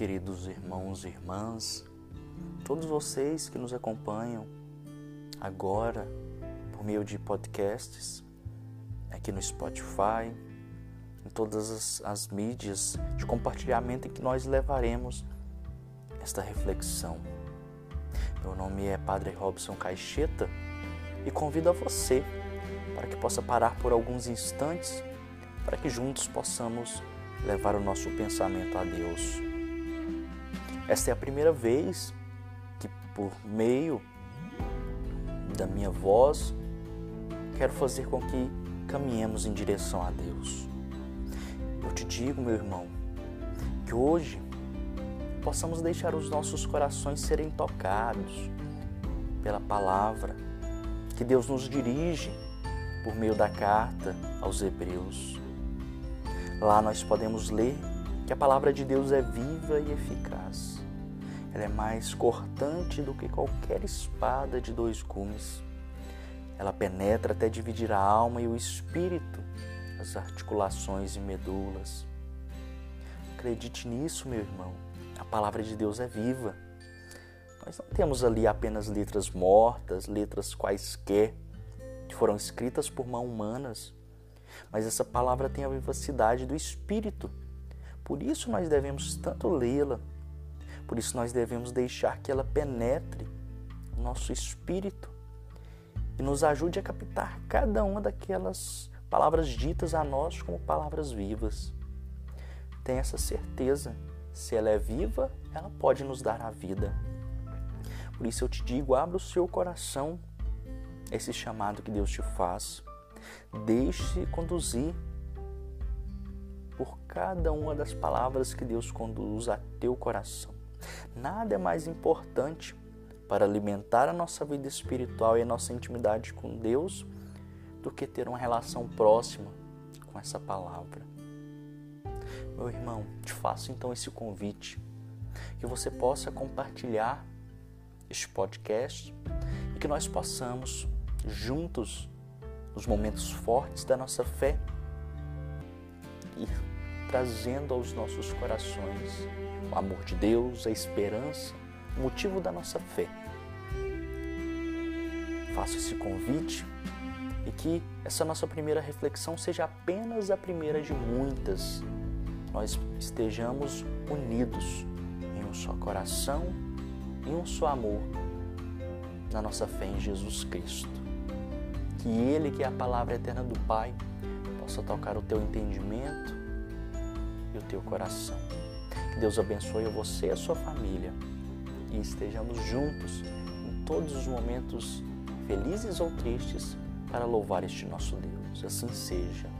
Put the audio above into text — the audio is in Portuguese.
queridos irmãos e irmãs, todos vocês que nos acompanham agora por meio de podcasts, aqui no Spotify, em todas as, as mídias de compartilhamento em que nós levaremos esta reflexão. Meu nome é Padre Robson Caixeta e convido a você para que possa parar por alguns instantes para que juntos possamos levar o nosso pensamento a Deus. Esta é a primeira vez que, por meio da minha voz, quero fazer com que caminhemos em direção a Deus. Eu te digo, meu irmão, que hoje possamos deixar os nossos corações serem tocados pela palavra que Deus nos dirige por meio da carta aos Hebreus. Lá nós podemos ler que a palavra de Deus é viva e eficaz. Ela é mais cortante do que qualquer espada de dois gumes. Ela penetra até dividir a alma e o espírito, as articulações e medulas. Acredite nisso, meu irmão. A palavra de Deus é viva. Nós não temos ali apenas letras mortas, letras quaisquer, que foram escritas por mãos humanas mas essa palavra tem a vivacidade do Espírito. Por isso nós devemos tanto lê-la, por isso nós devemos deixar que ela penetre o nosso espírito e nos ajude a captar cada uma daquelas palavras ditas a nós como palavras vivas. Tenha essa certeza, se ela é viva, ela pode nos dar a vida. Por isso eu te digo, abra o seu coração esse chamado que Deus te faz. Deixe conduzir por cada uma das palavras que Deus conduz a teu coração. Nada é mais importante para alimentar a nossa vida espiritual e a nossa intimidade com Deus do que ter uma relação próxima com essa palavra. Meu irmão, te faço então esse convite que você possa compartilhar este podcast e que nós possamos juntos nos momentos fortes da nossa fé trazendo aos nossos corações o amor de Deus, a esperança, o motivo da nossa fé. Faço esse convite e que essa nossa primeira reflexão seja apenas a primeira de muitas. Nós estejamos unidos em um só coração e um só amor na nossa fé em Jesus Cristo que Ele, que é a palavra eterna do Pai, possa tocar o teu entendimento e o teu coração. Que Deus abençoe você e a sua família e estejamos juntos em todos os momentos felizes ou tristes para louvar este nosso Deus. Assim seja.